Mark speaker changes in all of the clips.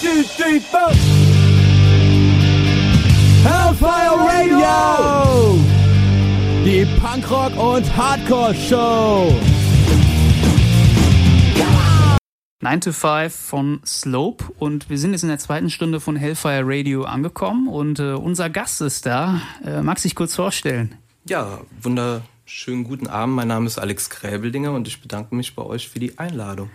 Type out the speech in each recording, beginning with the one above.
Speaker 1: two, three, four. Hellfire Radio! Die Punkrock- und Hardcore-Show!
Speaker 2: 9 to 5 von Slope und wir sind jetzt in der zweiten Stunde von Hellfire Radio angekommen und äh, unser Gast ist da. Äh, mag sich kurz vorstellen?
Speaker 3: Ja, wunderschönen guten Abend. Mein Name ist Alex Gräbeldinger und ich bedanke mich bei euch für die Einladung.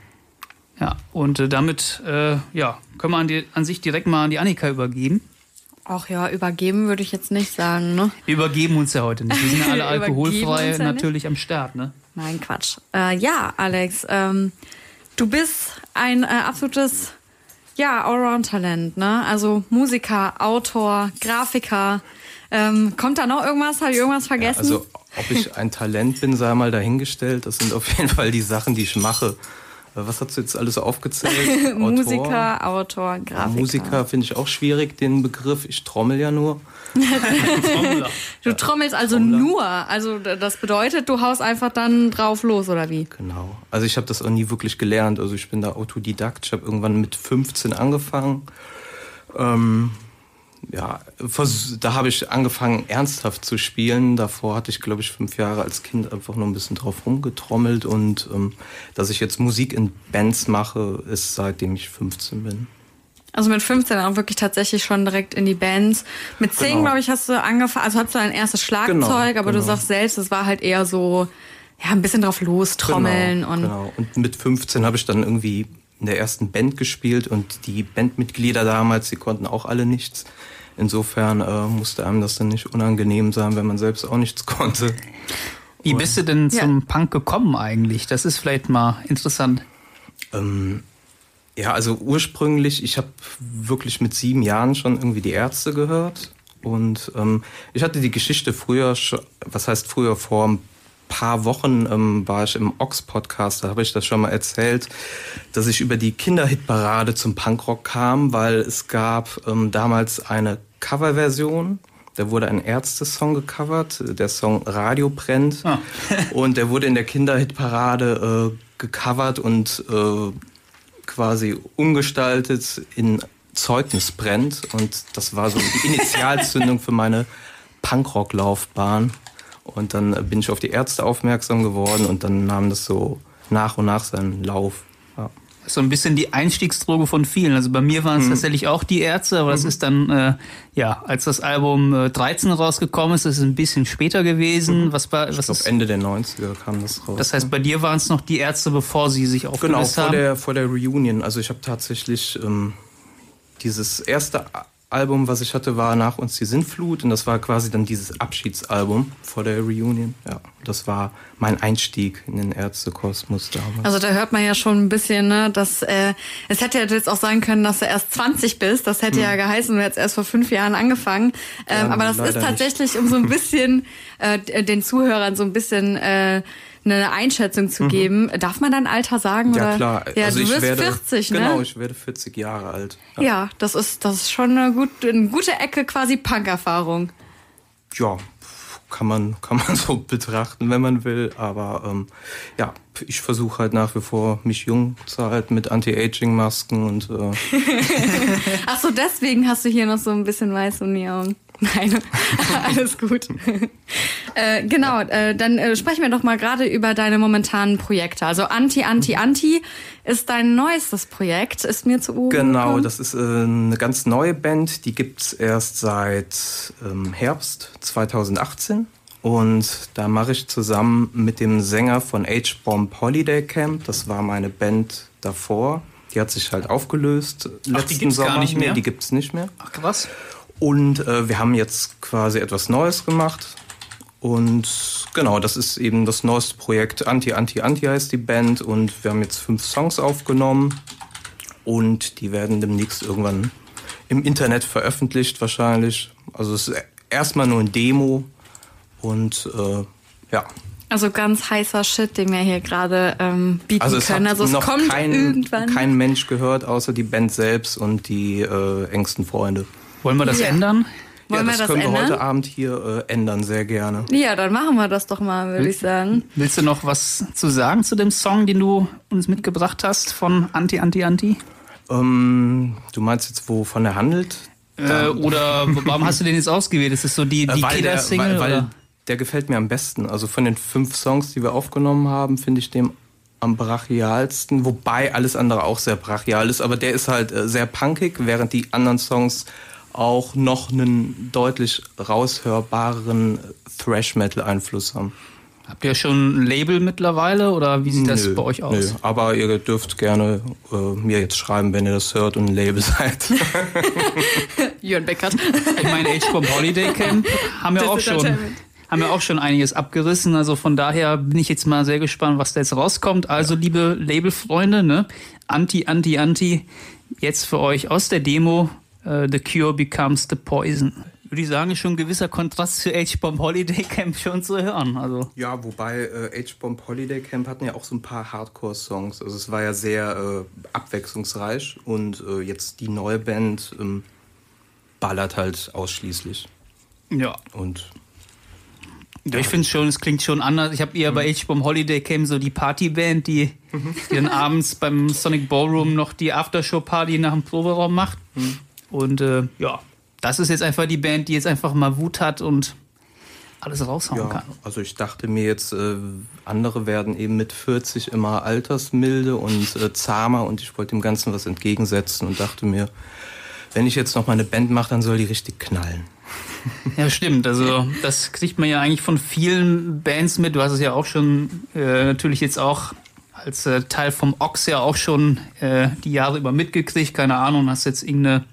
Speaker 2: Ja, und äh, damit äh, ja, können wir an, die, an sich direkt mal an die Annika übergeben.
Speaker 4: Ach ja, übergeben würde ich jetzt nicht sagen, ne?
Speaker 2: Wir übergeben uns ja heute nicht. Wir sind ja alle alkoholfrei
Speaker 4: ja
Speaker 2: natürlich am Start, ne?
Speaker 4: Nein, Quatsch. Äh, ja, Alex, ähm, du bist ein äh, absolutes, ja, Allround-Talent, ne? Also Musiker, Autor, Grafiker. Ähm, kommt da noch irgendwas? Habe ich irgendwas vergessen?
Speaker 3: Also, ob ich ein Talent bin, sei mal dahingestellt. Das sind auf jeden Fall die Sachen, die ich mache. Was hast du jetzt alles aufgezählt?
Speaker 4: Musiker, Autor, Grafiker.
Speaker 3: Musiker finde ich auch schwierig, den Begriff. Ich trommel ja nur.
Speaker 4: Du trommelst also
Speaker 3: Trommler.
Speaker 4: nur. Also das bedeutet, du haust einfach dann drauf los, oder wie?
Speaker 3: Genau. Also ich habe das auch nie wirklich gelernt. Also ich bin da Autodidakt. Ich habe irgendwann mit 15 angefangen. Ähm, ja, da habe ich angefangen ernsthaft zu spielen. Davor hatte ich, glaube ich, fünf Jahre als Kind einfach nur ein bisschen drauf rumgetrommelt. Und ähm, dass ich jetzt Musik in Bands mache, ist seitdem ich 15 bin.
Speaker 4: Also mit 15 auch wirklich tatsächlich schon direkt in die Bands. Mit 10,
Speaker 3: Genau.
Speaker 4: glaube ich, hast du angefangen, also hattest du dein erstes Schlagzeug,
Speaker 3: Genau,
Speaker 4: aber du
Speaker 3: genau.
Speaker 4: sagst selbst, es war halt eher so, ja, ein bisschen drauf lostrommeln
Speaker 3: genau,
Speaker 4: und
Speaker 3: Genau. Und mit 15 habe ich dann irgendwie in der ersten Band gespielt und die Bandmitglieder damals, die konnten auch alle nichts. Insofern äh, musste einem das dann nicht unangenehm sein, wenn man selbst auch nichts konnte.
Speaker 2: Wie bist du denn
Speaker 4: Ja.
Speaker 2: zum Punk gekommen eigentlich? Das ist vielleicht mal interessant.
Speaker 3: Ähm, ja, also ursprünglich, ich habe wirklich mit sieben Jahren schon irgendwie die Ärzte gehört. Und ähm, ich hatte die Geschichte früher, schon, was heißt früher, vor ein paar Wochen ähm, war ich im Ox-Podcast, da habe ich das schon mal erzählt, dass ich über die Kinderhitparade zum Punkrock kam, weil es gab ähm, damals eine Coverversion. Da wurde ein Ärzte-Song gecovert, der Song Radio brennt.
Speaker 2: Ah.
Speaker 3: Und der wurde in der Kinderhitparade äh, gecovert und äh, quasi umgestaltet in Zeugnis brennt. Und das war so die Initialzündung für meine Punkrock-Laufbahn. Und dann bin ich auf die Ärzte aufmerksam geworden und dann nahm das so nach und nach seinen Lauf. Ja.
Speaker 2: So ein bisschen die Einstiegsdroge von vielen. Also bei mir waren es tatsächlich auch die Ärzte, aber das ist dann, äh, ja, als das Album äh, 13 rausgekommen ist, das ist ein bisschen später gewesen. Was, war,
Speaker 3: Ich
Speaker 2: was
Speaker 3: glaube,
Speaker 2: ist,
Speaker 3: Ende der 90er kam das raus.
Speaker 2: das heißt, bei dir waren es noch die Ärzte, bevor sie sich
Speaker 3: Genau,
Speaker 2: aufgelöst
Speaker 3: vor
Speaker 2: haben?
Speaker 3: der, vor der Reunion. Also ich habe tatsächlich ähm, dieses erste Album, was ich hatte, war Nach uns die Sintflut und das war quasi dann dieses Abschiedsalbum vor der Reunion. Ja, das war mein Einstieg in den Ärztekosmos damals.
Speaker 4: also da hört man ja schon ein bisschen, ne, dass äh, es hätte ja jetzt auch sein können, dass du erst 20 bist. Das hätte ja geheißen, du hättest erst vor fünf Jahren angefangen. Ähm,
Speaker 3: Hm. Ja,
Speaker 4: aber das ist
Speaker 3: nicht.
Speaker 4: tatsächlich, um so ein bisschen äh, den Zuhörern so ein bisschen äh, eine Einschätzung zu geben. Darf man dein Alter sagen?
Speaker 3: Mhm. ja
Speaker 4: oder?
Speaker 3: klar,
Speaker 4: Ja,
Speaker 3: also
Speaker 4: du
Speaker 3: ich
Speaker 4: wirst
Speaker 3: werde
Speaker 4: 40, ne?
Speaker 3: Genau, ich werde 40 Jahre alt.
Speaker 4: Ja, das ist, das ist schon eine, gut, eine gute Ecke quasi Punk-Erfahrung.
Speaker 3: ja, kann man, kann man so betrachten, wenn man will. Aber ähm, ja, ich versuche halt nach wie vor, mich jung zu halten mit Anti-Aging-Masken und äh,
Speaker 4: Ach so, deswegen hast du hier noch so ein bisschen weiß um die Augen. Nein, alles gut. äh, genau, äh, dann äh, sprechen wir doch mal gerade über deine momentanen Projekte. Also Anti, Anti, Anti ist dein neuestes Projekt, ist mir zu Ohren
Speaker 3: Genau,
Speaker 4: gekommen.
Speaker 3: das ist äh, eine ganz neue Band, die gibt's erst seit ähm, Herbst 2018. Und da mache ich zusammen mit dem Sänger von H-Bomb Holiday Camp, das war meine Band davor, die hat sich halt aufgelöst letzten
Speaker 2: gibt's gar
Speaker 3: Sommer.
Speaker 2: nicht mehr?
Speaker 3: Nee, die gibt's nicht mehr.
Speaker 2: Ach was?
Speaker 3: Und äh, wir haben jetzt quasi etwas Neues gemacht. Und genau, das ist eben das neueste Projekt. Anti, Anti, Anti heißt die Band. Und wir haben jetzt fünf Songs aufgenommen. Und die werden demnächst irgendwann im Internet veröffentlicht wahrscheinlich. Also es ist erstmal nur ein Demo. Und äh, ja,
Speaker 4: Also ganz heißer Shit, den wir hier gerade ähm, bieten
Speaker 3: also es
Speaker 4: können.
Speaker 3: hat
Speaker 4: Also es
Speaker 3: noch
Speaker 4: kommt
Speaker 3: kein,
Speaker 4: irgendwann.
Speaker 3: kein Mensch gehört, außer die Band selbst und die äh, engsten Freunde.
Speaker 2: Wollen wir das
Speaker 4: Ja.
Speaker 2: ändern?
Speaker 4: Wollen
Speaker 3: ja,
Speaker 4: wir
Speaker 3: das
Speaker 4: das
Speaker 3: können wir
Speaker 4: ändern?
Speaker 3: heute Abend hier äh, ändern, sehr gerne.
Speaker 4: ja, dann machen wir das doch mal, würde ich sagen.
Speaker 2: Willst du noch was zu sagen zu dem Song, den du uns mitgebracht hast von Anti, Anti, Anti?
Speaker 3: Ähm, du meinst jetzt, wovon er handelt?
Speaker 2: Äh, oder warum hast du den jetzt ausgewählt? Ist das so die, die
Speaker 3: weil der,
Speaker 2: Killer-Single?
Speaker 3: weil, weil
Speaker 2: oder?
Speaker 3: der gefällt mir am besten. Also von den fünf Songs, die wir aufgenommen haben, finde ich den am brachialsten, wobei alles andere auch sehr brachial ist, aber der ist halt äh, sehr punkig, während die anderen Songs auch noch einen deutlich raushörbareren Thrash-Metal-Einfluss haben.
Speaker 2: Habt ihr schon ein Label mittlerweile oder wie sieht das
Speaker 3: Nö,
Speaker 2: bei euch aus?
Speaker 3: Nö, aber ihr dürft gerne äh, mir jetzt schreiben, wenn ihr das hört und ein Label seid.
Speaker 4: Jörn Beckert.
Speaker 2: Ich meine, H-Bomb Holiday Camp haben wir
Speaker 4: Das
Speaker 2: auch schon. Haben wir auch schon einiges abgerissen. Also von daher bin ich jetzt mal sehr gespannt, was da jetzt rauskommt. Also, liebe Labelfreunde, ne? Anti, Anti, Anti. Jetzt für euch aus der Demo The Cure Becomes the Poison. Würde ich sagen, ist schon ein gewisser Kontrast zu H-Bomb Holiday Camp schon zu hören. Also.
Speaker 3: Ja, wobei äh, H-Bomb Holiday Camp hatten ja auch so ein paar Hardcore-Songs. Also es war ja sehr äh, abwechslungsreich und äh, jetzt die neue Band ähm, ballert halt ausschließlich.
Speaker 2: Ja.
Speaker 3: Und
Speaker 2: Ja, ich finde schon, es klingt schon anders. Ich habe eher bei H-Bomb Holiday Camp so die Partyband, die, die dann abends beim Sonic Ballroom noch die Aftershow-Party nach dem Proberaum macht. Und äh, ja, das ist jetzt einfach die Band, die jetzt einfach mal Wut hat und alles raushauen
Speaker 3: ja,
Speaker 2: kann.
Speaker 3: also ich dachte mir jetzt, äh, andere werden eben mit 40 immer altersmilde und äh, zahmer und ich wollte dem Ganzen was entgegensetzen und dachte mir, wenn ich jetzt noch mal eine Band mache, dann soll die richtig knallen.
Speaker 2: Ja, stimmt. Also das kriegt man ja eigentlich von vielen Bands mit. Du hast es ja auch schon äh, natürlich jetzt auch als äh, Teil vom Ox ja auch schon äh, die Jahre über mitgekriegt. Keine Ahnung, hast jetzt irgendeine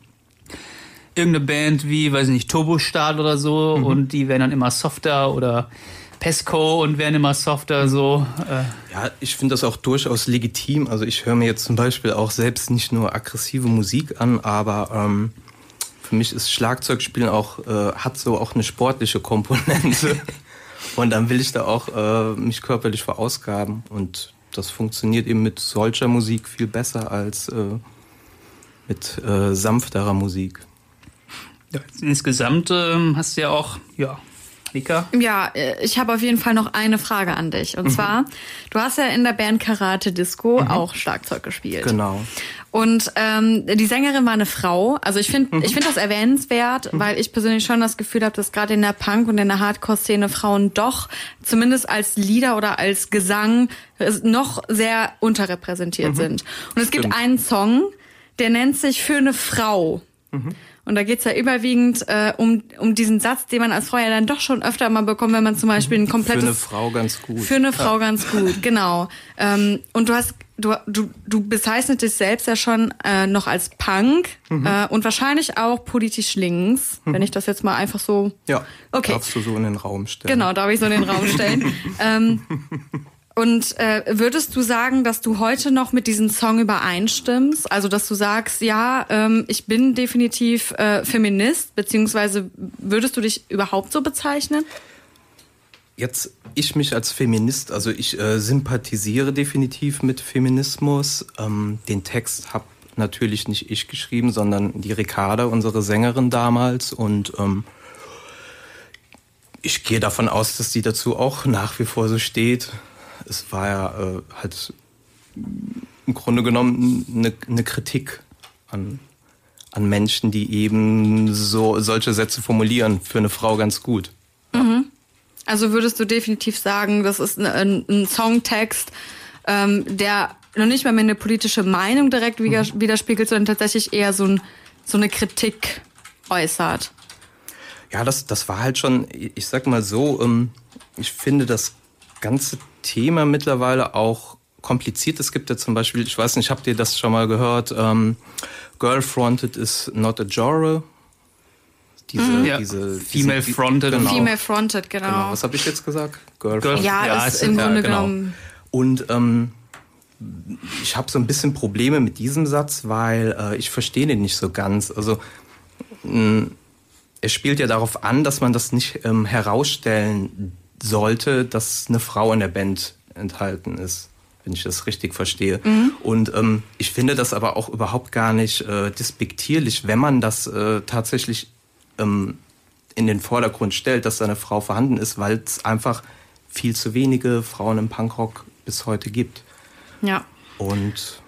Speaker 2: irgendeine Band wie, weiß ich nicht, Turbostahl oder so und die werden dann immer softer oder Pesco und werden immer softer so. Äh,
Speaker 3: Ja, ich finde das auch durchaus legitim. Also ich höre mir jetzt zum Beispiel auch selbst nicht nur aggressive Musik an, aber ähm, für mich ist Schlagzeugspielen auch, äh, hat so auch eine sportliche Komponente. Und dann will ich da auch äh, mich körperlich verausgaben. Und das funktioniert eben mit solcher Musik viel besser als äh, mit äh, sanfterer Musik.
Speaker 2: Ja, insgesamt ähm, hast du ja auch, ja, Lika.
Speaker 4: Ja, äh, ich habe auf jeden Fall noch eine Frage an dich. Und zwar, du hast ja in der Band Karate Disco auch Schlagzeug gespielt.
Speaker 3: Genau.
Speaker 4: Und ähm, die Sängerin war eine Frau. Also ich finde ich finde das erwähnenswert, weil ich persönlich schon das Gefühl habe, dass gerade in der Punk- und in der Hardcore-Szene Frauen doch zumindest als Lieder oder als Gesang äh, noch sehr unterrepräsentiert sind. Und es gibt
Speaker 3: Stimmt.
Speaker 4: einen Song, der nennt sich Für eine Frau. Und da geht's ja überwiegend äh, um, um diesen Satz, den man als Frau ja dann doch schon öfter mal bekommt, wenn man zum Beispiel ein
Speaker 3: Für
Speaker 4: komplettes
Speaker 3: eine Frau ganz gut.
Speaker 4: für eine Frau ganz gut, genau. Ähm, und du hast, du, du, du bezeichnest dich selbst ja schon äh, noch als Punk äh, und wahrscheinlich auch politisch links, wenn ich das jetzt mal einfach so.
Speaker 3: ja,
Speaker 4: Okay.
Speaker 3: darfst du so in den Raum stellen.
Speaker 4: Genau, darf ich so in den Raum stellen. ähm, und äh, würdest du sagen, dass du heute noch mit diesem Song übereinstimmst? Also, dass du sagst, ja, ähm, ich bin definitiv äh, Feminist, beziehungsweise würdest du dich überhaupt so bezeichnen?
Speaker 3: Jetzt ich mich als Feminist, also ich äh, sympathisiere definitiv mit Feminismus. Ähm, den Text habe natürlich nicht ich geschrieben, sondern die Ricarda, unsere Sängerin damals. Und ähm, ich gehe davon aus, dass die dazu auch nach wie vor so steht. Es war ja äh, halt im Grunde genommen eine, eine Kritik an, an Menschen, die eben so solche Sätze formulieren, für eine Frau ganz gut.
Speaker 4: Also würdest du definitiv sagen, das ist ein, ein Songtext, ähm, der noch nicht mal mehr eine politische Meinung direkt wider- widerspiegelt, sondern tatsächlich eher so, ein, so eine Kritik äußert.
Speaker 3: Ja, das, das war halt schon, ich sag mal so, ähm, ich finde das ganze Thema mittlerweile auch kompliziert. Es gibt ja zum Beispiel, ich weiß nicht, habt ihr das schon mal gehört, ähm, Girl-Fronted is not a genre. Diese,
Speaker 2: Ja.
Speaker 3: diese
Speaker 2: Female
Speaker 3: diese-
Speaker 2: fronted.
Speaker 3: Genau.
Speaker 4: Female Fronted, genau.
Speaker 3: Genau. Was habe ich jetzt gesagt? Girl,
Speaker 2: Girl-
Speaker 3: fronted.
Speaker 4: Ja,
Speaker 2: Ja,
Speaker 4: ist im
Speaker 3: Ja,
Speaker 4: Grunde
Speaker 3: genau.
Speaker 4: genommen.
Speaker 3: Und ähm, ich habe so ein bisschen Probleme mit diesem Satz, weil äh, ich verstehe den nicht so ganz. Also mh, er spielt ja darauf an, dass man das nicht ähm, herausstellen sollte, dass eine Frau in der Band enthalten ist, wenn ich das richtig verstehe. Und ähm, ich finde das aber auch überhaupt gar nicht äh, despektierlich, wenn man das äh, tatsächlich ähm, in den Vordergrund stellt, dass da eine Frau vorhanden ist, weil es einfach viel zu wenige Frauen im Punkrock bis heute gibt.
Speaker 4: Ja.
Speaker 3: Und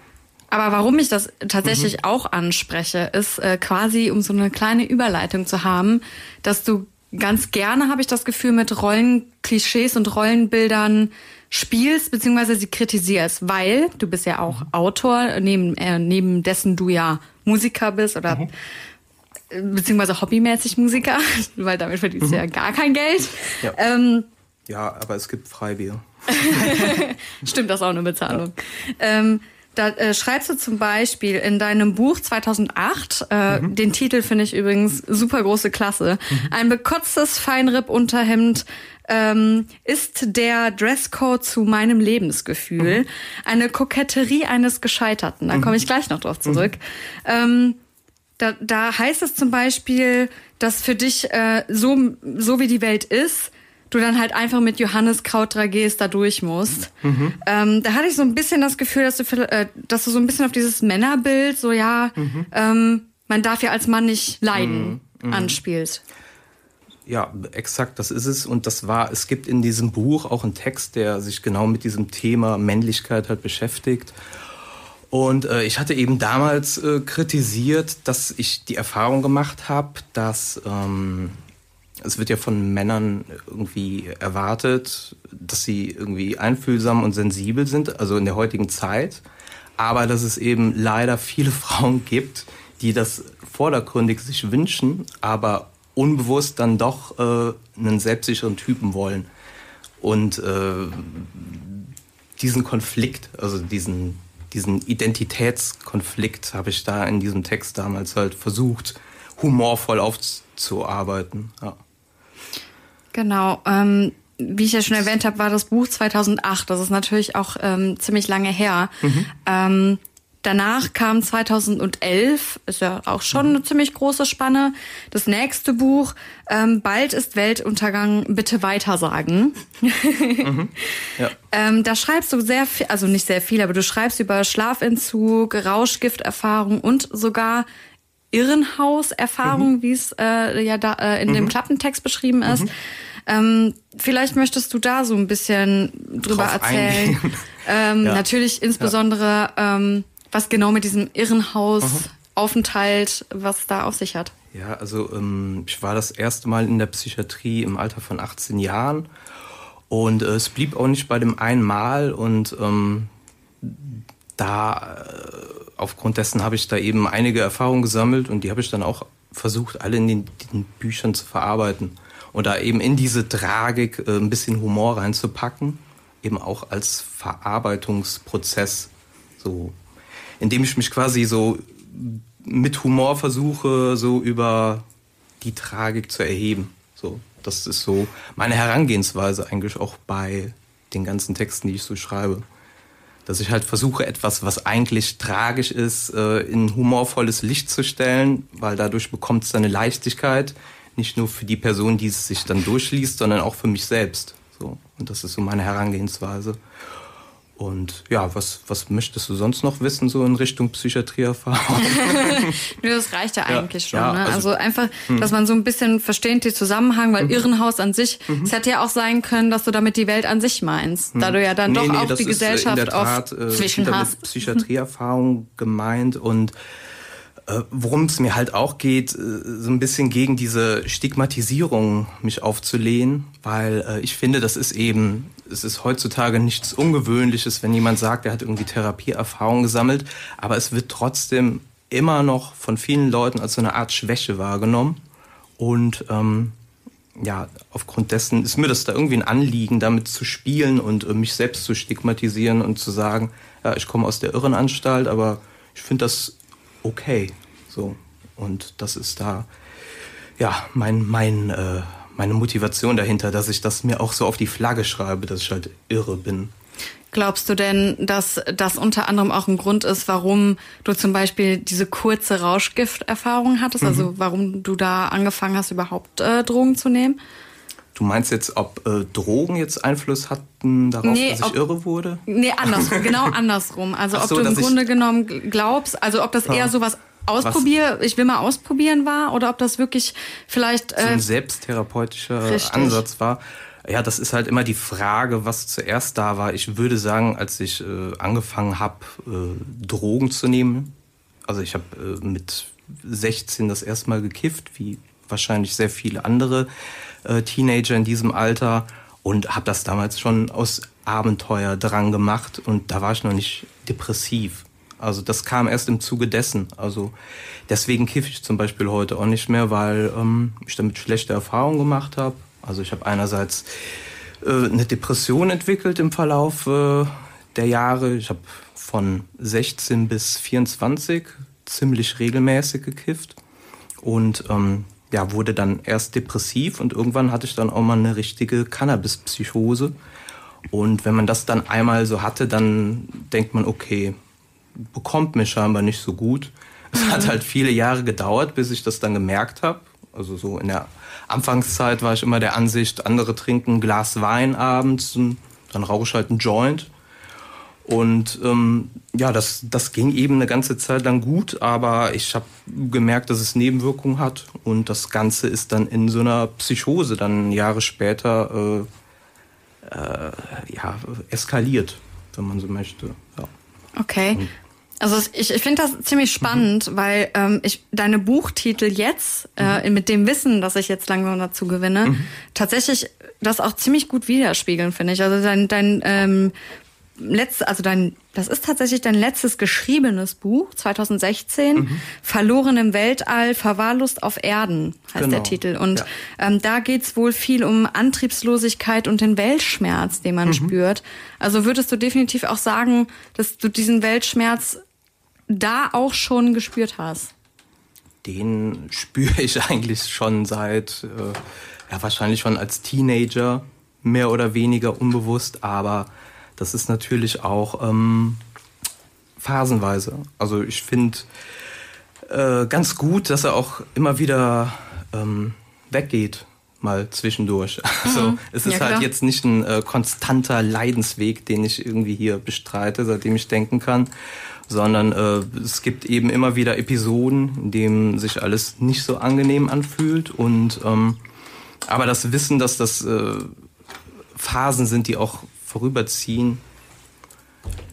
Speaker 4: Aber warum ich das tatsächlich auch anspreche, ist äh, quasi, um so eine kleine Überleitung zu haben, dass du ganz gerne, habe ich das Gefühl, mit Rollenklischees und Rollenbildern spielst, beziehungsweise sie kritisierst, weil du bist ja auch Autor, neben, äh, neben dessen du ja Musiker bist oder äh, beziehungsweise hobbymäßig Musiker, weil damit verdienst du ja gar kein Geld.
Speaker 3: Ja.
Speaker 4: Ähm,
Speaker 3: Ja, aber es gibt Freibier.
Speaker 4: Stimmt, das ist auch eine Bezahlung. Ähm, da äh, schreibst du zum Beispiel in deinem Buch 2008, äh, den Titel finde ich übrigens super große Klasse, ein bekotztes Feinripp-Unterhemd ähm, ist der Dresscode zu meinem Lebensgefühl, eine Koketterie eines Gescheiterten. Da komme ich gleich noch drauf zurück. Ähm, da, da heißt es zum Beispiel, dass für dich äh, so, so wie die Welt ist, du dann halt einfach mit Johannes Krautdragees da durch musst. Ähm, da hatte ich so ein bisschen das Gefühl, dass du, äh, dass du so ein bisschen auf dieses Männerbild, so ja, ähm, man darf ja als Mann nicht leiden, anspielst.
Speaker 3: Ja, exakt, das ist es. Und das war, es gibt in diesem Buch auch einen Text, der sich genau mit diesem Thema Männlichkeit halt beschäftigt. Und äh, ich hatte eben damals äh, kritisiert, dass ich die Erfahrung gemacht habe, dass ähm, es wird ja von Männern irgendwie erwartet, dass sie irgendwie einfühlsam und sensibel sind, also in der heutigen Zeit. Aber dass es eben leider viele Frauen gibt, die das vordergründig sich wünschen, aber unbewusst dann doch äh, einen selbstsicheren Typen wollen. Und äh, diesen Konflikt, also diesen, diesen Identitätskonflikt habe ich da in diesem Text damals halt versucht, humorvoll aufzuarbeiten. Ja.
Speaker 4: Genau. Ähm, wie ich ja schon erwähnt habe, war das Buch 2008. Das ist natürlich auch ähm, ziemlich lange her. Ähm, danach kam 2011, ist ja auch schon eine ziemlich große Spanne, das nächste Buch, ähm, Bald ist Weltuntergang, bitte weitersagen.
Speaker 3: Ja.
Speaker 4: Ähm, da schreibst du sehr viel, also nicht sehr viel, aber du schreibst über Schlafentzug, Rauschgifterfahrung und sogar Irrenhauserfahrung, wie es äh, ja da äh, in dem Klappentext beschrieben ist. Ähm, vielleicht möchtest du da so ein bisschen drüber erzählen. Ähm,
Speaker 3: Ja.
Speaker 4: Natürlich insbesondere, ähm, was genau mit diesem Irrenhausaufenthalt, was da auf sich hat.
Speaker 3: Ja, also ähm, ich war das erste Mal in der Psychiatrie im Alter von 18 Jahren. Und äh, es blieb auch nicht bei dem einen Mal. Und ähm, da äh, aufgrund dessen habe ich da eben einige Erfahrungen gesammelt. Und die habe ich dann auch versucht, alle in den, den Büchern zu verarbeiten und da eben in diese Tragik äh, ein bisschen Humor reinzupacken, eben auch als Verarbeitungsprozess, so indem ich mich quasi so mit Humor versuche, so über die Tragik zu erheben. So, das ist so meine Herangehensweise eigentlich auch bei den ganzen Texten, die ich so schreibe. Dass ich halt versuche, etwas, was eigentlich tragisch ist, äh, in humorvolles Licht zu stellen, weil dadurch bekommt es eine Leichtigkeit, nicht nur für die Person, die es sich dann durchliest, sondern auch für mich selbst. So, und das ist so meine Herangehensweise. Und ja, was, was möchtest du sonst noch wissen, so in Richtung Psychiatrieerfahrung?
Speaker 4: Nö, das reicht ja eigentlich schon.
Speaker 3: ja,
Speaker 4: ne?
Speaker 3: also-
Speaker 4: also, einfach, dass man so ein bisschen versteht die Zusammenhang,
Speaker 3: Mhm.
Speaker 4: weil Irrenhaus an sich, es hätte ja auch sein können, dass du damit die Welt an sich meinst, da du ja dann doch auch
Speaker 3: das
Speaker 4: die
Speaker 3: äh,
Speaker 4: Gesellschaft
Speaker 3: Tat,
Speaker 4: oft
Speaker 3: äh,
Speaker 4: zwischen hast.
Speaker 3: Psychiatrieerfahrung gemeint und worum es mir halt auch geht, äh, so ein bisschen gegen diese Stigmatisierung mich aufzulehnen, weil äh, ich finde, das ist eben, es ist heutzutage nichts Ungewöhnliches, wenn jemand sagt, er hat irgendwie Therapieerfahrung gesammelt, aber es wird trotzdem immer noch von vielen Leuten als so eine Art Schwäche wahrgenommen. Und ähm, ja, aufgrund dessen ist mir das da irgendwie ein Anliegen, damit zu spielen und äh, mich selbst zu stigmatisieren und zu sagen, ja, ich komme aus der Irrenanstalt, aber ich finde das okay. So. Und das ist da, ja, mein, mein, äh, meine Motivation dahinter, dass ich das mir auch so auf die Flagge schreibe, dass ich halt irre bin.
Speaker 4: Glaubst du denn, dass das unter anderem auch ein Grund ist, warum du zum Beispiel diese kurze Rauschgifterfahrung hattest?
Speaker 3: Mhm.
Speaker 4: Also warum du da angefangen hast, überhaupt äh, Drogen zu nehmen?
Speaker 3: Du meinst jetzt, ob äh, Drogen jetzt Einfluss hatten darauf,
Speaker 4: Nee,
Speaker 3: dass ich
Speaker 4: ob-
Speaker 3: irre wurde?
Speaker 4: Nee, andersrum, genau andersrum. Also
Speaker 3: Ach
Speaker 4: ob
Speaker 3: so,
Speaker 4: du im Grunde genommen gl- glaubst, also ob das eher sowas ausprobier, ich will mal ausprobieren war oder ob das wirklich vielleicht
Speaker 3: so
Speaker 4: äh,
Speaker 3: ein selbsttherapeutischer
Speaker 4: richtig.
Speaker 3: Ansatz war. Ja, das ist halt immer die Frage, was zuerst da war. Ich würde sagen, als ich äh, angefangen habe, äh, Drogen zu nehmen, also ich habe äh, mit 16 das erste Mal gekifft, wie wahrscheinlich sehr viele andere äh, Teenager in diesem Alter und habe das damals schon aus Abenteuer dran gemacht und da war ich noch nicht depressiv. Also das kam erst im Zuge dessen. Also deswegen kiffe ich zum Beispiel heute auch nicht mehr, weil ähm, ich damit schlechte Erfahrungen gemacht habe. Also ich habe einerseits äh, eine Depression entwickelt im Verlauf äh, der Jahre. Ich habe von 16 bis 24 ziemlich regelmäßig gekifft und ähm, ja, wurde dann erst depressiv und irgendwann hatte ich dann auch mal eine richtige Cannabis-Psychose. Und wenn man das dann einmal so hatte, dann denkt man, okay, bekommt mir scheinbar nicht so gut. Es hat halt viele Jahre gedauert, bis ich das dann gemerkt habe. Also so in der Anfangszeit war ich immer der Ansicht, andere trinken ein Glas Wein abends dann rauche ich halt einen Joint. Und ähm, ja, das, das ging eben eine ganze Zeit lang gut, aber ich habe gemerkt, dass es Nebenwirkungen hat und das Ganze ist dann in so einer Psychose dann Jahre später äh, äh, ja, eskaliert, wenn man so möchte. Ja.
Speaker 4: Okay. Also ich, ich finde das ziemlich spannend, mhm. weil ähm, ich deine Buchtitel jetzt, äh, mhm. mit dem Wissen, das ich jetzt langsam dazu gewinne, mhm. tatsächlich das auch ziemlich gut widerspiegeln, finde ich. Also dein, dein ähm, letztes, also dein, das ist tatsächlich dein letztes geschriebenes Buch, 2016, mhm. Verloren im Weltall, Verwahrlost auf Erden heißt genau. der Titel. Und ja. ähm, da geht's wohl viel um Antriebslosigkeit und den Weltschmerz, den man mhm. spürt. Also würdest du definitiv auch sagen, dass du diesen Weltschmerz da auch schon gespürt hast?
Speaker 3: Den spüre ich eigentlich schon seit, äh, ja wahrscheinlich schon als Teenager, mehr oder weniger unbewusst, aber das ist natürlich auch ähm, phasenweise. Also ich finde äh, ganz gut, dass er auch immer wieder ähm, weggeht, mal zwischendurch. Also mhm. es ist ja, halt jetzt nicht ein äh, konstanter Leidensweg, den ich irgendwie hier bestreite, seitdem ich denken kann, sondern äh, es gibt eben immer wieder Episoden, in denen sich alles nicht so angenehm anfühlt und ähm, aber das Wissen, dass das äh, Phasen sind, die auch vorüberziehen,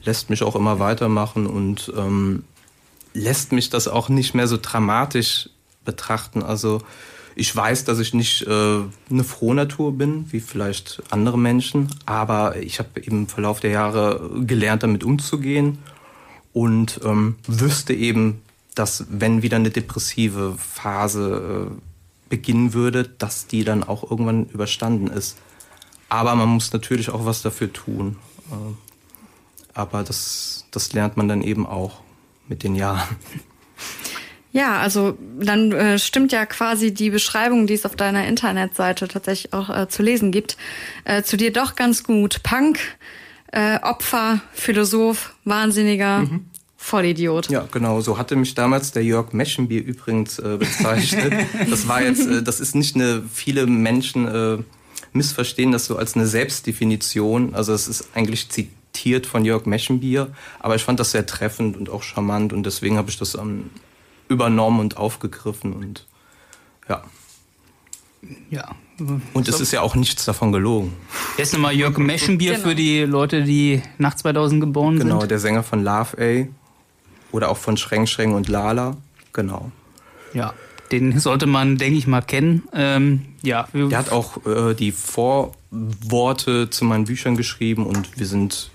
Speaker 3: lässt mich auch immer weitermachen und ähm, lässt mich das auch nicht mehr so dramatisch betrachten. Also ich weiß, dass ich nicht äh, eine Frohnatur bin, wie vielleicht andere Menschen, aber ich habe im Verlauf der Jahre gelernt, damit umzugehen und ähm, wüsste eben, dass wenn wieder eine depressive Phase äh, beginnen würde, dass die dann auch irgendwann überstanden ist. Aber man muss natürlich auch was dafür tun. Äh, aber das, das lernt man dann eben auch mit den Jahren.
Speaker 4: Ja, also dann äh, stimmt ja quasi die Beschreibung, die es auf deiner Internetseite tatsächlich auch äh, zu lesen gibt, äh, zu dir doch ganz gut. Punk, äh, Opfer, Philosoph, Wahnsinniger. Mhm. Vollidiot.
Speaker 3: Ja, genau. So hatte mich damals der Jörg Meschenbier übrigens äh, bezeichnet. das war jetzt, das ist nicht eine, viele Menschen missverstehen das so als eine Selbstdefinition. Also es ist eigentlich zitiert von Jörg Meschenbier, aber ich fand das sehr treffend und auch charmant und deswegen habe ich das ähm, übernommen und aufgegriffen und ja.
Speaker 2: Ja.
Speaker 3: Und es ist ja auch nichts davon gelogen.
Speaker 2: Jetzt nochmal Jörg Meschenbier genau. für die Leute, die nach 2000 geboren
Speaker 3: genau,
Speaker 2: sind.
Speaker 3: Genau, der Sänger von Love A oder auch von Schreng Schreng und Lala. Genau.
Speaker 2: Ja, den sollte man, denke ich mal, kennen. Ähm, ja.
Speaker 3: Der hat auch äh, die Vorworte zu meinen Büchern geschrieben und wir sind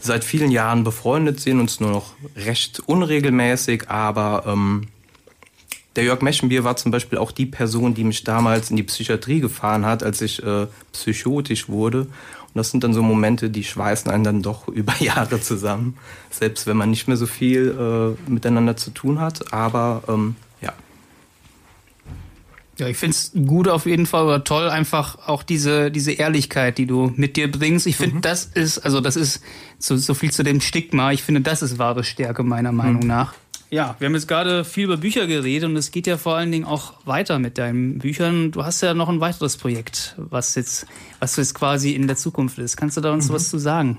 Speaker 3: seit vielen Jahren befreundet, sehen uns nur noch recht unregelmäßig, aber ähm, der Jörg Meschenbier war zum Beispiel auch die Person, die mich damals in die Psychiatrie gefahren hat, als ich äh, psychotisch wurde. Und das sind dann so Momente, die schweißen einen dann doch über Jahre zusammen, selbst wenn man nicht mehr so viel äh, miteinander zu tun hat. Aber ähm,
Speaker 2: ja, ich finde es gut auf jeden Fall oder toll, einfach auch diese, diese Ehrlichkeit, die du mit dir bringst. Ich finde, mhm. das ist, also das ist so, so viel zu dem Stigma. Ich finde, das ist wahre Stärke meiner Meinung mhm. nach. Ja, wir haben jetzt gerade viel über Bücher geredet und es geht ja vor allen Dingen auch weiter mit deinen Büchern. Du hast ja noch ein weiteres Projekt, was jetzt, was jetzt quasi in der Zukunft ist. Kannst du da uns mhm. was zu sagen?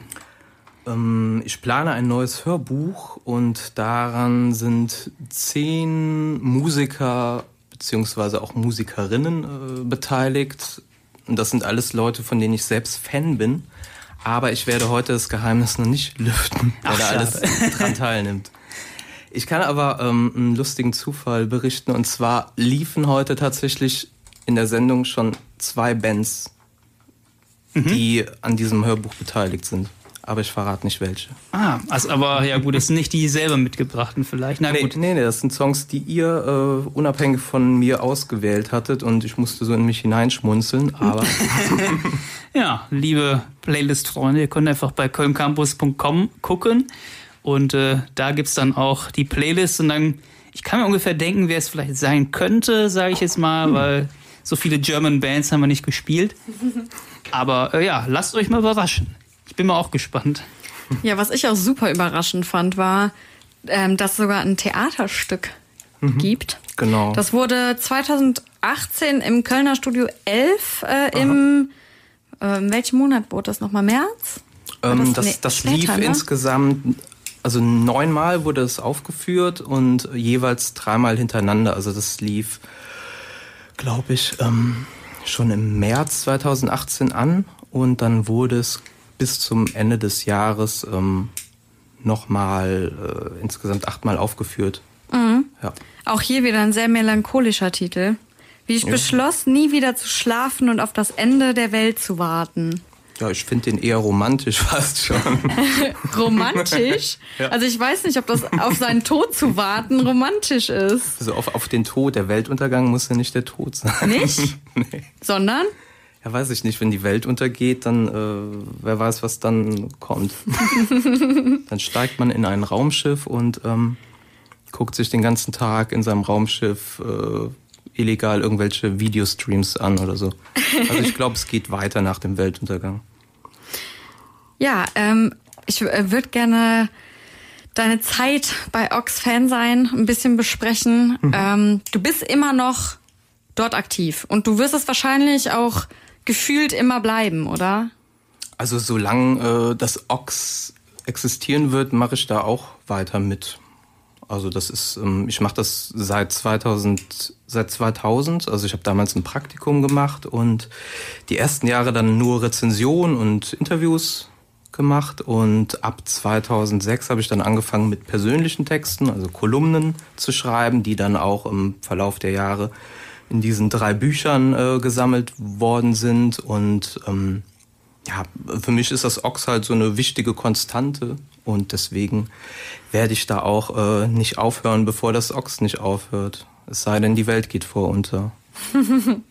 Speaker 3: Ähm, ich plane ein neues Hörbuch und daran sind zehn Musiker beziehungsweise auch Musikerinnen äh, beteiligt. Und das sind alles Leute, von denen ich selbst Fan bin. Aber ich werde heute das Geheimnis noch nicht lüften, wer
Speaker 2: Ach,
Speaker 3: da alles dran teilnimmt. Ich kann aber ähm, einen lustigen Zufall berichten. Und zwar liefen heute tatsächlich in der Sendung schon zwei Bands, die an diesem Hörbuch beteiligt sind. Aber ich verrate nicht welche.
Speaker 2: Ah, also aber ja gut, das sind nicht die selber mitgebrachten vielleicht. Na
Speaker 3: Nee,
Speaker 2: gut.
Speaker 3: nee, nee, das sind Songs, die ihr äh, unabhängig von mir ausgewählt hattet und ich musste so in mich hineinschmunzeln, aber
Speaker 2: Ja, liebe Playlist-Freunde, ihr könnt einfach bei kölncampus.com gucken und äh, da gibt's dann auch die Playlist und dann, ich kann mir ungefähr denken, wer es vielleicht sein könnte, sage ich jetzt mal, weil so viele German Bands haben wir nicht gespielt. Aber äh, ja, lasst euch mal überraschen. Ich bin mal auch gespannt.
Speaker 4: Ja, was ich auch super überraschend fand, war, ähm, dass es sogar ein Theaterstück gibt.
Speaker 3: genau.
Speaker 4: Das wurde 2018 im Kölner Studio 11 äh, im, äh, in welchem Monat wurde das nochmal? März?
Speaker 3: Ähm,
Speaker 4: das-
Speaker 3: das,
Speaker 4: nee,
Speaker 3: das
Speaker 4: später,
Speaker 3: lief
Speaker 4: ne?
Speaker 3: insgesamt, also neunmal wurde es aufgeführt und jeweils dreimal hintereinander. Also das lief, glaube ich, ähm, schon im März 2018 an und dann wurde es bis zum Ende des Jahres ähm, nochmal äh, insgesamt achtmal aufgeführt.
Speaker 4: Mhm.
Speaker 3: Ja.
Speaker 4: Auch hier wieder ein sehr melancholischer Titel. Wie ich beschloss, nie wieder zu schlafen und auf das Ende der Welt zu warten.
Speaker 3: Ja, ich finde den eher romantisch fast schon.
Speaker 4: Romantisch? Also ich weiß nicht, ob das auf seinen Tod zu warten romantisch ist.
Speaker 3: Also auf, auf den Tod, der Weltuntergang muss ja nicht der Tod sein.
Speaker 4: Nicht?
Speaker 3: nee.
Speaker 4: Sondern?
Speaker 3: Ja, weiß ich nicht. Wenn die Welt untergeht, dann äh, wer weiß, was dann kommt. dann steigt man in ein Raumschiff und ähm, guckt sich den ganzen Tag in seinem Raumschiff äh, illegal irgendwelche Videostreams an oder so. Also ich glaube, es geht weiter nach dem Weltuntergang.
Speaker 4: Ja, ähm, ich äh, würde gerne deine Zeit bei Ox Fan sein, ein bisschen besprechen. Ähm, du bist immer noch dort aktiv und du wirst es wahrscheinlich auch gefühlt immer bleiben, oder?
Speaker 3: Also solange äh, das Ox existieren wird, mache ich da auch weiter mit. Also das ist, ähm, ich mache das seit 2000, seit 2000. Also ich habe damals ein Praktikum gemacht und die ersten Jahre dann nur Rezensionen und Interviews gemacht und ab 2006 habe ich dann angefangen mit persönlichen Texten, also Kolumnen zu schreiben, die dann auch im Verlauf der Jahre in diesen drei Büchern äh, gesammelt worden sind und ähm, ja, für mich ist das Ox halt so eine wichtige Konstante und deswegen werde ich da auch äh, nicht aufhören, bevor das Ox nicht aufhört. Es sei denn, die Welt geht vor unter.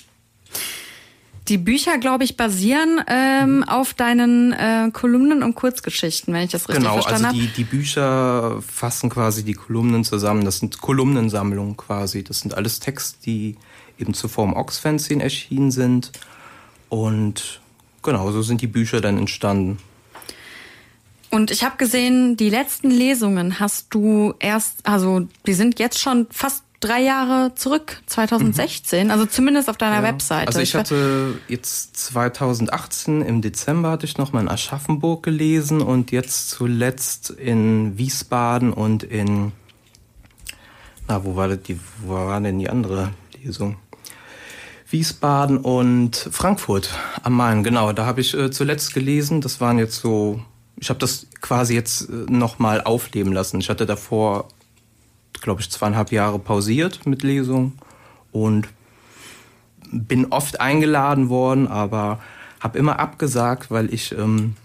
Speaker 4: Die Bücher, glaube ich, basieren ähm, auf deinen äh, Kolumnen und Kurzgeschichten, wenn ich das richtig
Speaker 3: Genau,
Speaker 4: verstanden
Speaker 3: also
Speaker 4: habe.
Speaker 3: die, die Bücher fassen quasi die Kolumnen zusammen. Das sind Kolumnensammlungen quasi. Das sind alles Texte, die eben zuvor im Ox-Fanzine erschienen sind. Und genau, so sind die Bücher dann entstanden.
Speaker 4: Und ich habe gesehen, die letzten Lesungen hast du erst, also die sind jetzt schon fast drei Jahre zurück, 2016, also zumindest auf deiner
Speaker 3: Ja.
Speaker 4: Webseite.
Speaker 3: Also ich hatte jetzt 2018 im Dezember hatte ich noch mal in Aschaffenburg gelesen und jetzt zuletzt in Wiesbaden und in na wo war das die wo war denn die andere Lesung? Wiesbaden und Frankfurt am Main, genau. Da habe ich äh, zuletzt gelesen. Das waren jetzt so, ich habe das quasi jetzt äh, noch mal aufleben lassen. Ich hatte davor, glaube ich, zweieinhalb Jahre pausiert mit Lesung und bin oft eingeladen worden, aber habe immer abgesagt, weil ich ähm,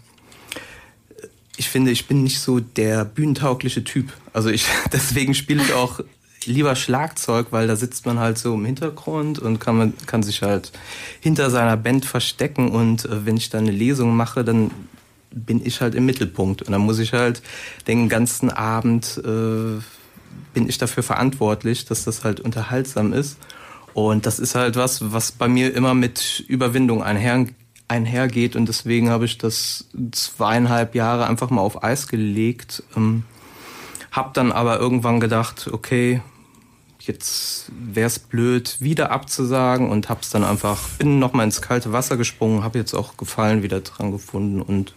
Speaker 3: ich finde, ich bin nicht so der bühnentaugliche Typ. Also ich deswegen spiele ich auch lieber Schlagzeug, weil da sitzt man halt so im Hintergrund und kann man kann sich halt hinter seiner Band verstecken und äh, wenn ich dann eine Lesung mache, dann bin ich halt im Mittelpunkt und dann muss ich halt den ganzen Abend äh, bin ich dafür verantwortlich, dass das halt unterhaltsam ist. Und das ist halt was, was bei mir immer mit Überwindung einher, einhergeht. Und deswegen habe ich das zweieinhalb Jahre einfach mal auf Eis gelegt. Ähm, hab dann aber irgendwann gedacht, okay, jetzt wäre es blöd, wieder abzusagen und hab's dann einfach, bin nochmal ins kalte Wasser gesprungen, habe jetzt auch Gefallen wieder dran gefunden und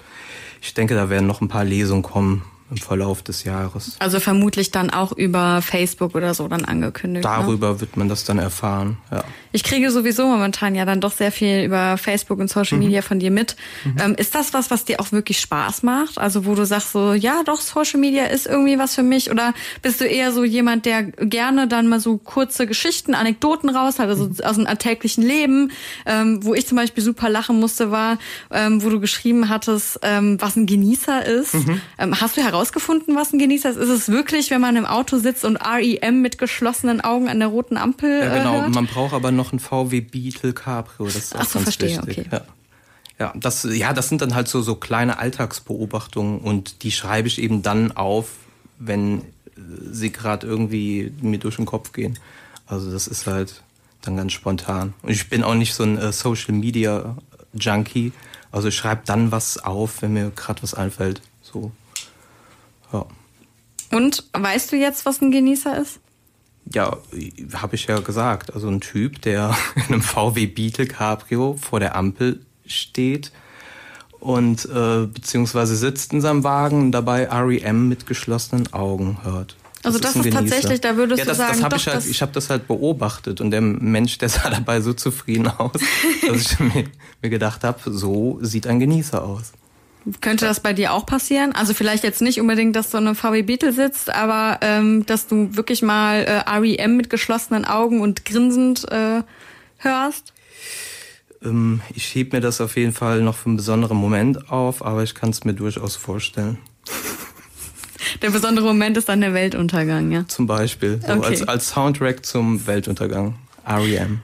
Speaker 3: ich denke, da werden noch ein paar Lesungen kommen, im Verlauf des Jahres.
Speaker 4: Also vermutlich dann auch über Facebook oder so dann angekündigt. ne?
Speaker 3: Darüber wird man das dann erfahren. Ja.
Speaker 4: Ich kriege sowieso momentan ja dann doch sehr viel über Facebook und Social Media von dir mit. Ähm, ist das was, was dir auch wirklich Spaß macht? Also wo du sagst so, ja doch, Social Media ist irgendwie was für mich? Oder bist du eher so jemand, der gerne dann mal so kurze Geschichten, Anekdoten raus hat, also aus dem alltäglichen Leben? Ähm, wo ich zum Beispiel super lachen musste, war, ähm, wo du geschrieben hattest, ähm, was ein Genießer ist. Ähm, hast du herausgefunden, was ein Genießer ist? Ist es wirklich, wenn man im Auto sitzt und REM mit geschlossenen Augen an der roten Ampel
Speaker 3: Ja, genau.
Speaker 4: äh, hört?
Speaker 3: Man braucht aber noch einen VW Beetle Cabrio. Das ist auch
Speaker 4: Ach so,
Speaker 3: ganz
Speaker 4: verstehe,
Speaker 3: wichtig.
Speaker 4: okay.
Speaker 3: Ja. Ja, das, ja, das sind dann halt so, so kleine Alltagsbeobachtungen und die schreibe ich eben dann auf, wenn äh, sie gerade irgendwie mir durch den Kopf gehen. Also das ist halt dann ganz spontan. Und ich bin auch nicht so ein äh, Social Media Junkie. Also ich schreibe dann was auf, wenn mir gerade was einfällt. So. Ja.
Speaker 4: Und weißt du jetzt, was ein Genießer ist?
Speaker 3: Ja, habe ich ja gesagt. Also ein Typ, der in einem VW Beetle Cabrio vor der Ampel steht und äh, beziehungsweise sitzt in seinem Wagen und dabei REM mit geschlossenen Augen hört.
Speaker 4: Also das ist
Speaker 3: Genießer.
Speaker 4: tatsächlich, da würdest
Speaker 3: ja,
Speaker 4: du
Speaker 3: das,
Speaker 4: sagen,
Speaker 3: das hab
Speaker 4: doch,
Speaker 3: ich halt,
Speaker 4: das-
Speaker 3: ich habe das halt beobachtet und der Mensch, der sah dabei so zufrieden aus, dass ich mir, mir gedacht habe, so sieht ein Genießer aus.
Speaker 4: Könnte das bei dir auch passieren? Also vielleicht jetzt nicht unbedingt, dass du in einem VW Beetle sitzt, aber ähm, dass du wirklich mal äh, REM mit geschlossenen Augen und grinsend äh, hörst?
Speaker 3: Ähm, ich heb mir das auf jeden Fall noch für einen besonderen Moment auf, aber ich kann es mir durchaus vorstellen.
Speaker 4: Der besondere Moment ist dann der Weltuntergang, ja.
Speaker 3: Zum Beispiel. So
Speaker 4: Okay.
Speaker 3: als, als Soundtrack zum Weltuntergang. REM.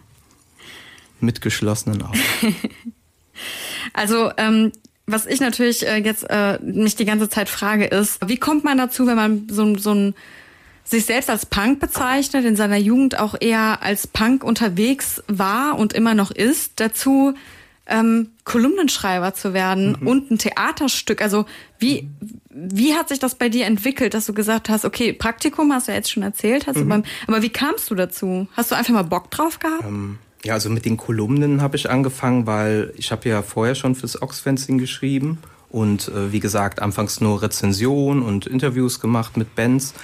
Speaker 3: Mit geschlossenen Augen.
Speaker 4: Also, ähm, was ich natürlich äh, jetzt äh, mich die ganze Zeit frage, ist, wie kommt man dazu, wenn man so, so ein sich selbst als Punk bezeichnet, in seiner Jugend auch eher als Punk unterwegs war und immer noch ist, dazu ähm, Kolumnenschreiber zu werden und ein Theaterstück. Also wie, wie hat sich das bei dir entwickelt, dass du gesagt hast, okay, Praktikum hast du ja jetzt schon erzählt, hast du beim, aber wie kamst du dazu? Hast du einfach mal Bock drauf gehabt?
Speaker 3: Ja, also mit den Kolumnen habe ich angefangen, weil ich habe ja vorher schon fürs Oxfencing geschrieben und äh, wie gesagt, anfangs nur Rezensionen und Interviews gemacht mit Bands.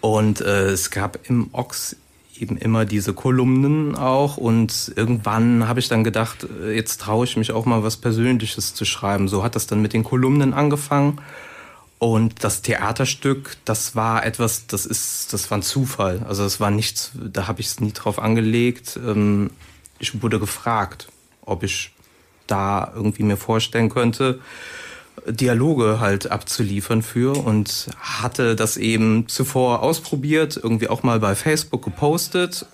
Speaker 3: Und äh, es gab im Ox eben immer diese Kolumnen auch und irgendwann habe ich dann gedacht, äh, jetzt traue ich mich auch mal was Persönliches zu schreiben. So hat das dann mit den Kolumnen angefangen. Und das Theaterstück, das war etwas, das ist, das war ein Zufall. Also das war nichts, da habe ich es nie drauf angelegt. Ähm, Ich wurde gefragt, ob ich da irgendwie mir vorstellen könnte, Dialoge halt abzuliefern für und hatte das eben zuvor ausprobiert, irgendwie auch mal bei Facebook gepostet.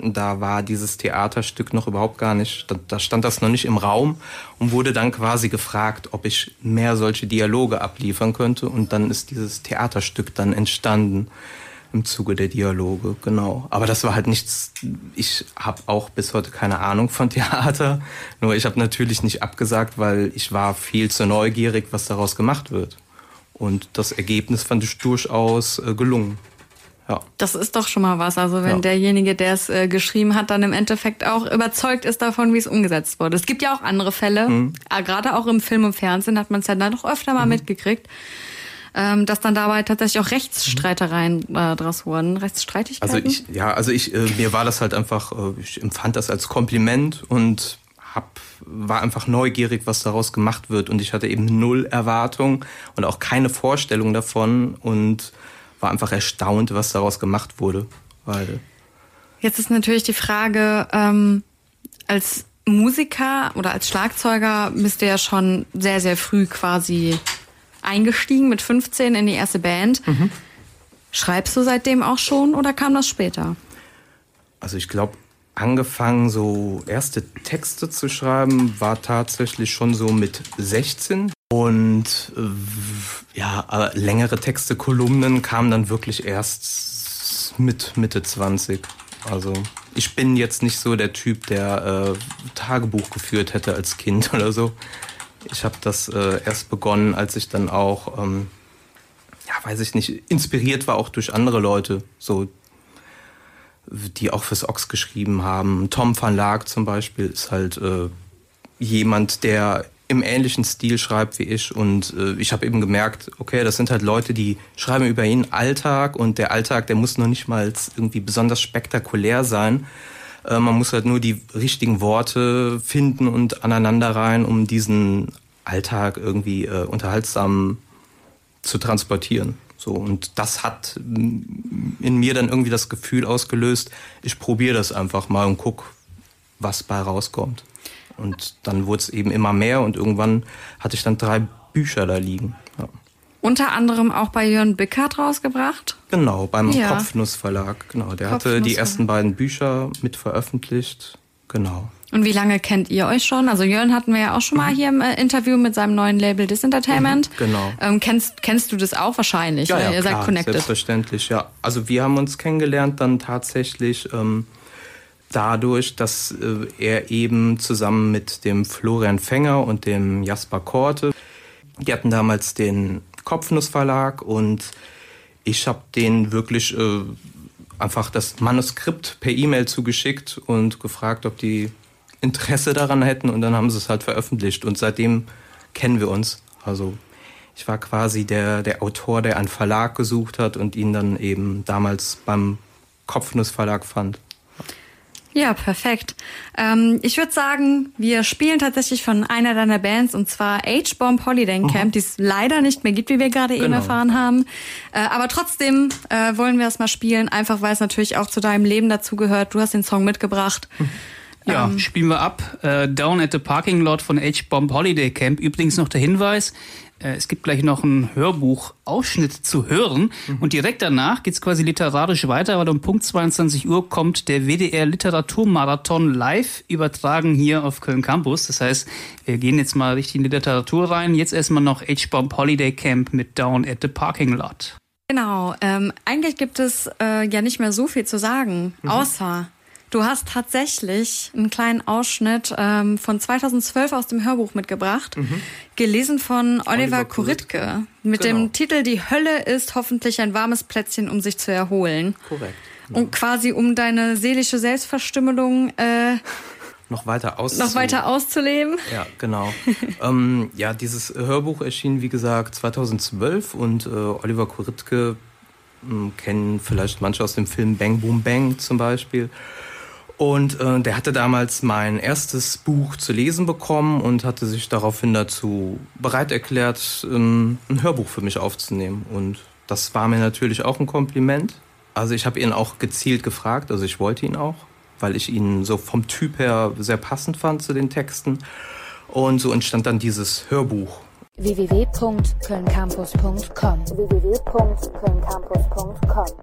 Speaker 3: Da war dieses Theaterstück noch überhaupt gar nicht, da, stand das noch nicht im Raum und wurde dann quasi gefragt, ob ich mehr solche Dialoge abliefern könnte und dann ist dieses Theaterstück dann entstanden im Zuge der Dialoge, genau. Aber das war halt nichts, ich habe auch bis heute keine Ahnung von Theater, nur ich habe natürlich nicht abgesagt, weil ich war viel zu neugierig, was daraus gemacht wird. Und das Ergebnis fand ich durchaus äh, gelungen. Ja.
Speaker 4: Das ist doch schon mal was. Also wenn
Speaker 3: Ja.
Speaker 4: derjenige, der es äh, geschrieben hat, dann im Endeffekt auch überzeugt ist davon, wie es umgesetzt wurde. Es gibt ja auch andere Fälle,
Speaker 3: Mhm.
Speaker 4: äh, gerade auch im Film und Fernsehen hat man es ja dann doch öfter mal mitgekriegt, ähm, dass dann dabei tatsächlich auch Rechtsstreitereien äh, draus wurden, Rechtsstreitigkeiten.
Speaker 3: Also ich, ja, also ich, äh, mir war das halt einfach, äh, ich empfand das als Kompliment und hab, war einfach neugierig, was daraus gemacht wird. Und ich hatte eben null Erwartung und auch keine Vorstellung davon und war einfach erstaunt, was daraus gemacht wurde. Weil
Speaker 4: Jetzt ist natürlich die Frage, ähm, als Musiker oder als Schlagzeuger bist du ja schon sehr, sehr früh quasi eingestiegen mit 15 in die erste Band.
Speaker 3: Mhm.
Speaker 4: Schreibst du seitdem auch schon oder kam das später?
Speaker 3: Also ich glaube, angefangen so erste Texte zu schreiben, war tatsächlich schon so mit 16. Und äh, ja, längere Texte, Kolumnen kamen dann wirklich erst mit Mitte 20. Also ich bin jetzt nicht so der Typ, der äh, Tagebuch geführt hätte als Kind oder so. Ich habe das äh, erst begonnen, als ich dann auch, ähm, ja, weiß ich nicht, inspiriert war auch durch andere Leute. So die auch fürs Ox geschrieben haben. Tom van Laak zum Beispiel ist halt äh, jemand, der im ähnlichen Stil schreibt wie ich. Und äh, ich habe eben gemerkt, okay, das sind halt Leute, die schreiben über ihren Alltag und der Alltag, der muss noch nicht mal irgendwie besonders spektakulär sein. Äh, man muss halt nur die richtigen Worte finden und aneinander rein, um diesen Alltag irgendwie äh, unterhaltsam zu transportieren. So, und das hat in mir dann irgendwie das Gefühl ausgelöst, ich probiere das einfach mal und guck, was bei rauskommt. Und dann wurde es eben immer mehr und irgendwann hatte ich dann drei Bücher da liegen.
Speaker 4: Unter anderem auch bei Jörn Bickert rausgebracht?
Speaker 3: Genau, beim ja. Kopfnuss Verlag. Genau, der Kopfnuss hatte die ersten beiden Bücher mit veröffentlicht. Genau.
Speaker 4: Und wie lange kennt ihr euch schon? Also Jörn hatten wir ja auch schon mal mhm. hier im äh, Interview mit seinem neuen Label Disentertainment.
Speaker 3: Mhm, genau.
Speaker 4: Ähm, kennst, kennst du das auch wahrscheinlich?
Speaker 3: Ja, ja,
Speaker 4: ihr
Speaker 3: klar,
Speaker 4: seid connected.
Speaker 3: Selbstverständlich, ja. Also wir haben uns kennengelernt dann tatsächlich ähm, dadurch, dass äh, er eben zusammen mit dem Florian Fänger und dem Jasper Korte, die hatten damals den Kopfnuss Verlag und ich habe denen wirklich äh, einfach das Manuskript per E-Mail zugeschickt und gefragt, ob die Interesse daran hätten und dann haben sie es halt veröffentlicht und seitdem kennen wir uns. Also ich war quasi der, der Autor, der einen Verlag gesucht hat und ihn dann eben damals beim Kopfnuss Verlag fand.
Speaker 4: Ja, perfekt. Ähm, ich würde sagen, wir spielen tatsächlich von einer deiner Bands und zwar H-Bomb Holiday Camp, die es leider nicht mehr gibt, wie wir gerade genau. eben erfahren haben. Äh, aber trotzdem äh, wollen wir es mal spielen, einfach weil es natürlich auch zu deinem Leben dazugehört. Du hast den Song mitgebracht.
Speaker 2: Ja, ähm, spielen wir ab. Äh, Down at the Parking Lot von H-Bomb Holiday Camp. Übrigens noch der Hinweis, es gibt gleich noch einen Hörbuchausschnitt zu hören. Mhm. Und direkt danach geht's quasi literarisch weiter, weil um Punkt 22 Uhr kommt der WDR Literaturmarathon live übertragen hier auf Köln Campus. Das heißt, wir gehen jetzt mal richtig in die Literatur rein. Jetzt erstmal noch H-Bomb Holiday Camp mit Down at the Parking Lot.
Speaker 4: Genau, ähm, eigentlich gibt es äh, ja nicht mehr so viel zu sagen, mhm. außer Du hast tatsächlich einen kleinen Ausschnitt ähm, von 2012 aus dem Hörbuch mitgebracht, mhm. gelesen von Oliver, Oliver Kuritke, mit genau. dem Titel Die Hölle ist hoffentlich ein warmes Plätzchen, um sich zu erholen.
Speaker 3: Korrekt.
Speaker 4: Genau. Und quasi um deine seelische Selbstverstümmelung äh,
Speaker 3: noch weiter
Speaker 4: noch weiter auszuleben.
Speaker 3: Ja, genau. ähm, ja, dieses Hörbuch erschien wie gesagt 2012 und äh, Oliver Kuritke äh, kennen vielleicht manche aus dem Film Bang Boom Bang zum Beispiel. Und äh, der hatte damals mein erstes Buch zu lesen bekommen und hatte sich daraufhin dazu bereit erklärt, ähm, ein Hörbuch für mich aufzunehmen. Und das war mir natürlich auch ein Kompliment. Also ich habe ihn auch gezielt gefragt, also ich wollte ihn auch, weil ich ihn so vom Typ her sehr passend fand zu den Texten. Und so entstand dann dieses Hörbuch.
Speaker 5: www.kölncampus.com www